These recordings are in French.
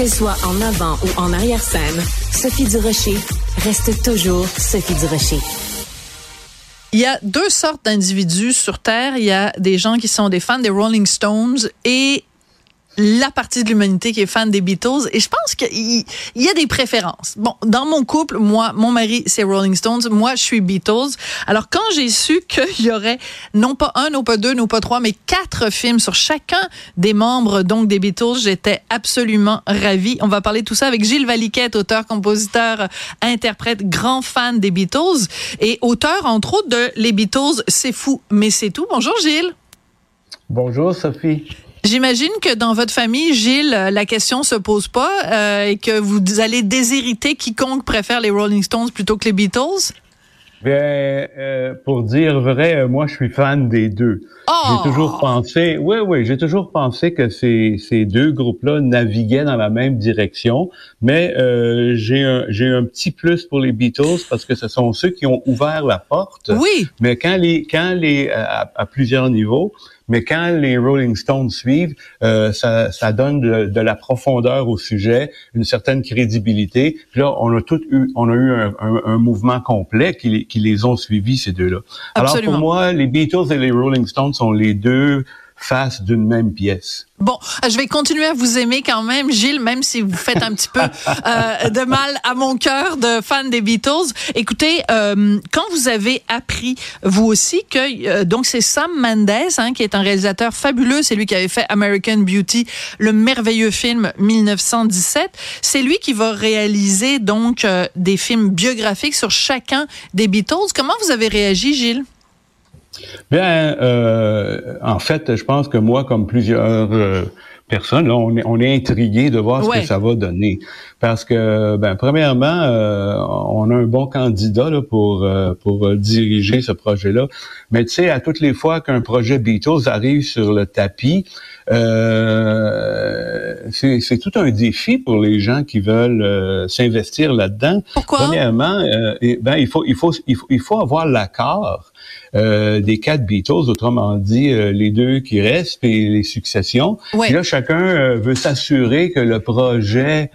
Qu'elle soit en avant ou en arrière-scène, Sophie Durocher reste toujours Sophie Durocher. Il y a deux sortes d'individus sur Terre. Il y a des gens qui sont des fans des Rolling Stones et la partie de l'humanité qui est fan des Beatles et je pense qu'il y a des préférences. Bon, dans mon couple, moi, mon mari, c'est Rolling Stones, moi, je suis Beatles. Alors, quand j'ai su qu'il y aurait non pas un, non pas deux, non pas trois, mais quatre films sur chacun des membres donc des Beatles, j'étais absolument ravie. On va parler de tout ça avec Gilles Valiquette, auteur, compositeur, interprète, grand fan des Beatles et auteur, entre autres, de Les Beatles, c'est fou, mais c'est tout. Bonjour Gilles. Bonjour Sophie. J'imagine que dans votre famille, Gilles, la question se pose pas euh, et que vous allez déshériter quiconque préfère les Rolling Stones plutôt que les Beatles? Bien, euh, pour dire vrai, euh, moi, je suis fan des deux. J'ai Oh! toujours pensé, oui, oui, j'ai toujours pensé que ces, ces deux groupes-là naviguaient dans la même direction, mais euh, j'ai un, j'ai un petit plus pour les Beatles parce que ce sont ceux qui ont ouvert la porte. Oui. Mais quand les, quand les, à, à plusieurs niveaux, mais quand les Rolling Stones suivent, euh, ça, ça donne de, de la profondeur au sujet, une certaine crédibilité. Puis là, on a tout eu, on a eu un, un, un mouvement complet qui, les- qui les ont suivis ces deux-là. Alors pour moi, les Beatles et les Rolling Stones sont les deux faces d'une même pièce. Bon, je vais continuer à vous aimer quand même, Gilles, même si vous faites un petit peu euh, de mal à mon cœur de fan des Beatles. Écoutez, euh, quand vous avez appris, vous aussi, que euh, donc c'est Sam Mendes, hein, qui est un réalisateur fabuleux, c'est lui qui avait fait American Beauty, le merveilleux film 1917. C'est lui qui va réaliser donc euh, des films biographiques sur chacun des Beatles. Comment vous avez réagi, Gilles? Bien, euh, en fait, je pense que moi, comme plusieurs euh, personnes, là, on est, on est intrigué de voir ce que ça va donner. Parce que, ben, premièrement, euh, on a un bon candidat là, pour euh, pour euh, diriger ce projet-là. Mais tu sais, à toutes les fois qu'un projet Beatles arrive sur le tapis, euh, c'est tout un défi pour les gens qui veulent euh, s'investir là-dedans. Pourquoi? Premièrement, euh, ben, il faut il faut il faut il faut avoir l'accord euh, des quatre Beatles, autrement dit les deux qui restent et les successions. Ouais. Là, chacun veut s'assurer que le projet,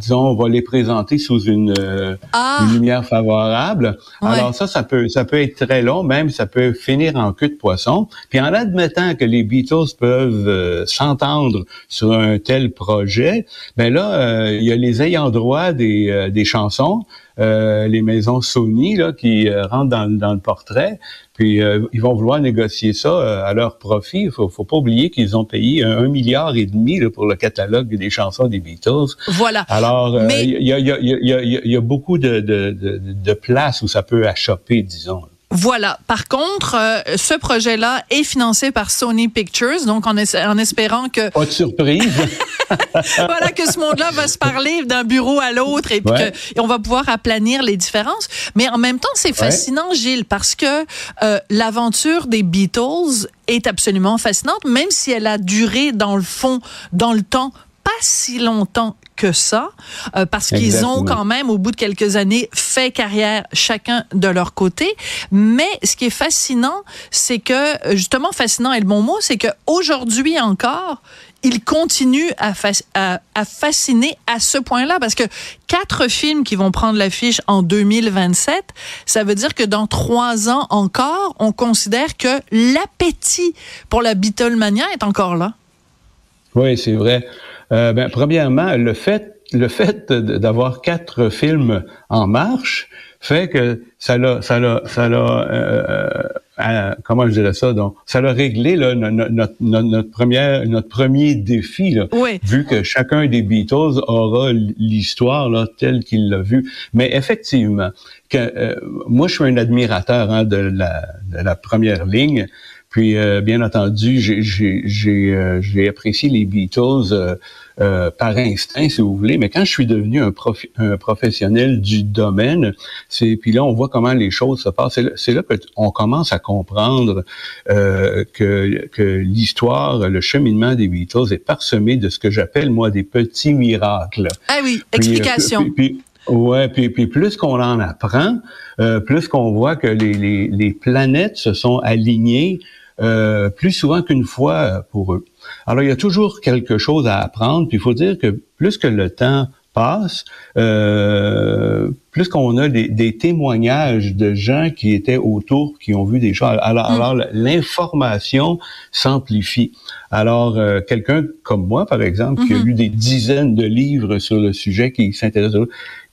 disons, on va les présenter sous une, euh, Ah, une lumière favorable. Ouais. Alors ça, ça peut, ça peut être très long, même ça peut finir en queue de poisson. Puis en admettant que les Beatles peuvent euh, s'entendre sur un tel projet, ben là, euh, il y a les ayants droit des, euh, des chansons, euh, les maisons Sony là qui euh, rentrent dans, le- dans le portrait. Puis euh, ils vont vouloir négocier ça euh, à leur profit. Il faut, faut pas oublier qu'ils ont payé un, un milliard et demi là, pour le catalogue des chansons des Beatles. voilà. Alors, euh, il y, a, y, a, y, a, y a beaucoup de, de, de, de places où ça peut achopper, disons. Voilà. Par contre, euh, ce projet-là est financé par Sony Pictures, donc en, es- en espérant que Pas de surprise. voilà que ce monde-là va se parler d'un bureau à l'autre et Ouais. et on va pouvoir aplanir les différences. Mais en même temps, c'est fascinant, Gilles, parce que euh, l'aventure des Beatles est absolument fascinante, même si elle a duré dans le fond, dans le temps, si longtemps que ça, euh, parce qu'ils ont quand même, au bout de quelques années, fait carrière chacun de leur côté. Mais ce qui est fascinant, c'est que, justement, fascinant est le bon mot, c'est que aujourd'hui encore, ils continuent à, fas- à, à fasciner à ce point-là, parce que quatre films qui vont prendre l'affiche en 2027, ça veut dire que dans trois ans encore, on considère que l'appétit pour la Beatlemania est encore là. oui, c'est vrai. Euh, ben, premièrement, le fait, le fait d'avoir quatre films en marche fait que ça l'a, ça l'a, ça l'a, euh, euh, comment je dirais ça, donc, ça l'a réglé là, no- no- notre, notre, notre première, notre premier défi là, Oui. vu que chacun des Beatles aura l'histoire là telle qu'il l'a vue. Mais effectivement, que euh, moi je suis un admirateur hein, de, la, de la première ligne. Puis euh, bien entendu, j'ai j'ai j'ai euh, j'ai apprécié les Beatles euh, euh, par instinct, si vous voulez. Mais quand je suis devenu un, profi- un professionnel du domaine, c'est puis là on voit comment les choses se passent. C'est là, là que t- on commence à comprendre euh, que que l'histoire, le cheminement des Beatles est parsemé de ce que j'appelle moi des petits miracles. Ah oui, Puis, euh, explication. puis- puis- ouais, puis, puis plus qu'on en apprend, euh, plus qu'on voit que les, les, les planètes se sont alignées euh, plus souvent qu'une fois pour eux. Alors, il y a toujours quelque chose à apprendre, puis il faut dire que plus que le temps passe, euh, plus qu'on a des, témoignages de gens qui étaient autour, qui ont vu des choses. Alors, mm. alors l'information s'amplifie. Alors, euh, quelqu'un comme moi, par exemple, qui a mm-hmm. lu des dizaines de livres sur le sujet, qui s'intéresse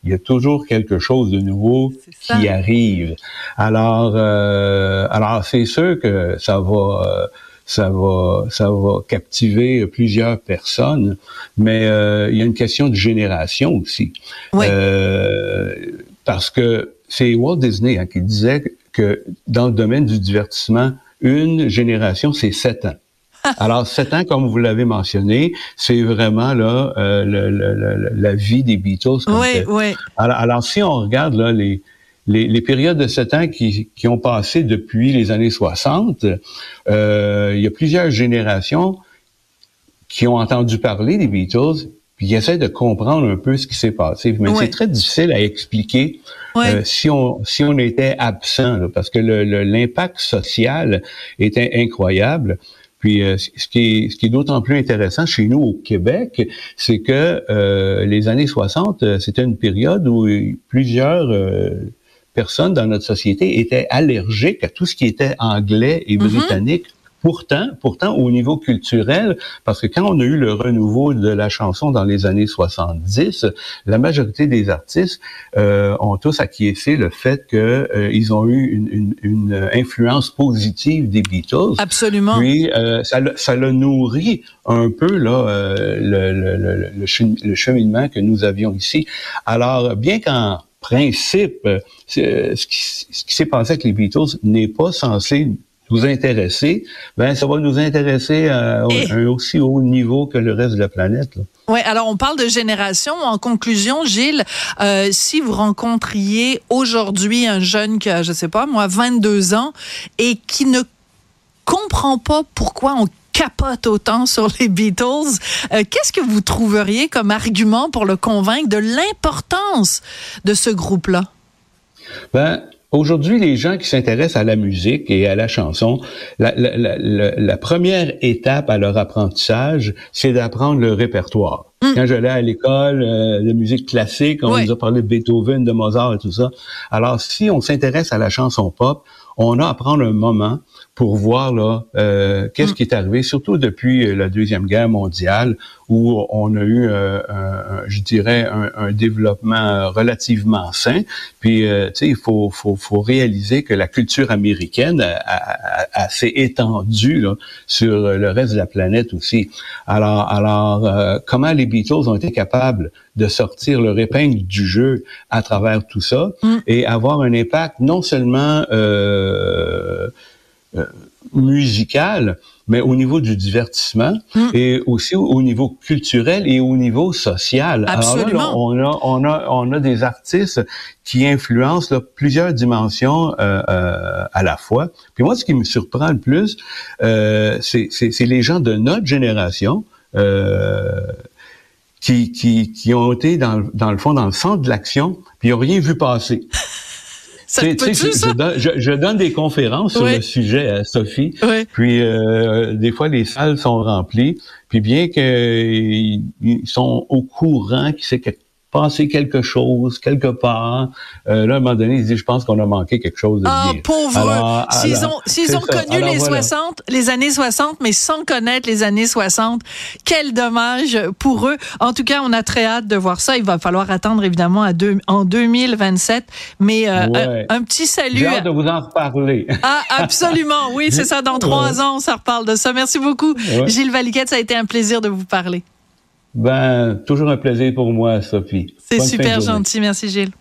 il y a toujours quelque chose de nouveau qui arrive. Alors, euh, alors c'est sûr que ça va, euh, ça va, ça va captiver plusieurs personnes, mais euh, il y a une question de génération aussi, parce que c'est Walt Disney hein, qui disait que dans le domaine du divertissement, une génération, c'est sept ans. Alors, sept ans, comme vous l'avez mentionné, c'est vraiment là euh, la vie des Beatles. oui, oui. Alors, si on regarde là les les, périodes de sept ans qui, qui, ont passé depuis les années 60, euh, il y a plusieurs générations qui ont entendu parler des Beatles puis qui essaient de comprendre un peu ce qui s'est passé. Mais c'est très difficile à expliquer euh, si on si on était absent, parce que l'impact social était incroyable. Puis euh, ce qui est, ce qui est d'autant plus intéressant chez nous au Québec, c'est que euh, les années 60, euh, c'était une période où plusieurs personnes dans notre société étaient allergiques à tout ce qui était anglais et mm-hmm. britannique. Pourtant, pourtant, au niveau culturel, parce que quand on a eu le renouveau de la chanson dans les années 70, la majorité des artistes euh, ont tous acquiescé le fait qu'ils euh, ont eu une, une, influence positive des Beatles. Absolument. Puis euh, ça, ça l'a nourri un peu là euh, le, le, le, le, cheminement que nous avions ici. Alors, bien qu'en principe, ce qui, ce qui s'est passé avec les Beatles n'est pas censé nous intéresser, ben ça va nous intéresser à, un aussi haut niveau que le reste de la planète. Oui, alors on parle de génération. En conclusion, Gilles, euh, si vous rencontriez aujourd'hui un jeune qui a, je sais pas, moi, 22 ans et qui ne comprend pas pourquoi on capote autant sur les Beatles, euh, qu'est-ce que vous trouveriez comme argument pour le convaincre de l'importance de ce groupe-là? Ben, Aujourd'hui, les gens qui s'intéressent à la musique et à la chanson, la, la, première étape à leur apprentissage, c'est d'apprendre le répertoire. Mm. Quand j'allais à l'école euh, de musique classique, on nous a parlé de Beethoven, de Mozart et tout ça. Alors, si on s'intéresse à la chanson pop, on a à prendre un moment pour voir là euh, qu'est-ce mm. qui est arrivé, surtout depuis euh, la deuxième guerre mondiale, où on a eu, euh, un, je dirais, un, un, développement relativement sain. Puis, tu sais, il faut, faut, faut, réaliser que la culture américaine a, s'est étendue là, sur le reste de la planète aussi. Alors, alors, comment les Beatles ont été capables de sortir leur épingle du jeu à travers tout ça mm. et avoir un impact non seulement euh, euh, musical, mais au niveau du divertissement mm. et aussi au, niveau culturel et au niveau social. Absolument. Alors on a on a on a des artistes qui influencent là, plusieurs dimensions euh, euh, à la fois. Puis moi, ce qui me surprend le plus, euh, c'est les gens de notre génération. Euh, qui, qui, qui ont été dans, dans le fond dans le centre de l'action, puis ils n'ont rien vu passer. Ça je, je, donne, je, donne, des conférences sur le sujet à Sophie. Puis euh, des fois les salles sont remplies. Puis bien qu'ils sont au courant qu'il sait quelque passer quelque chose quelque part. Euh, là, à un moment donné, il dit, je pense qu'on a manqué quelque chose de ah, pauvre! S'ils ont, s'ils ont connu les 60, les années 60, mais sans connaître les années 60, quel dommage pour eux. En tout cas, on a très hâte de voir ça. Il va falloir attendre, évidemment, à deux, en 2027. Mais euh, un, petit salut. J'ai hâte de vous en reparler. Ah, absolument. Oui, c'est ça. Dans trois ans, on reparle de ça. Merci beaucoup, Gilles Valiquette. Ça a été un plaisir de vous parler. Ben, toujours un plaisir pour moi, Sophie. C'est super gentil. Merci, Gilles.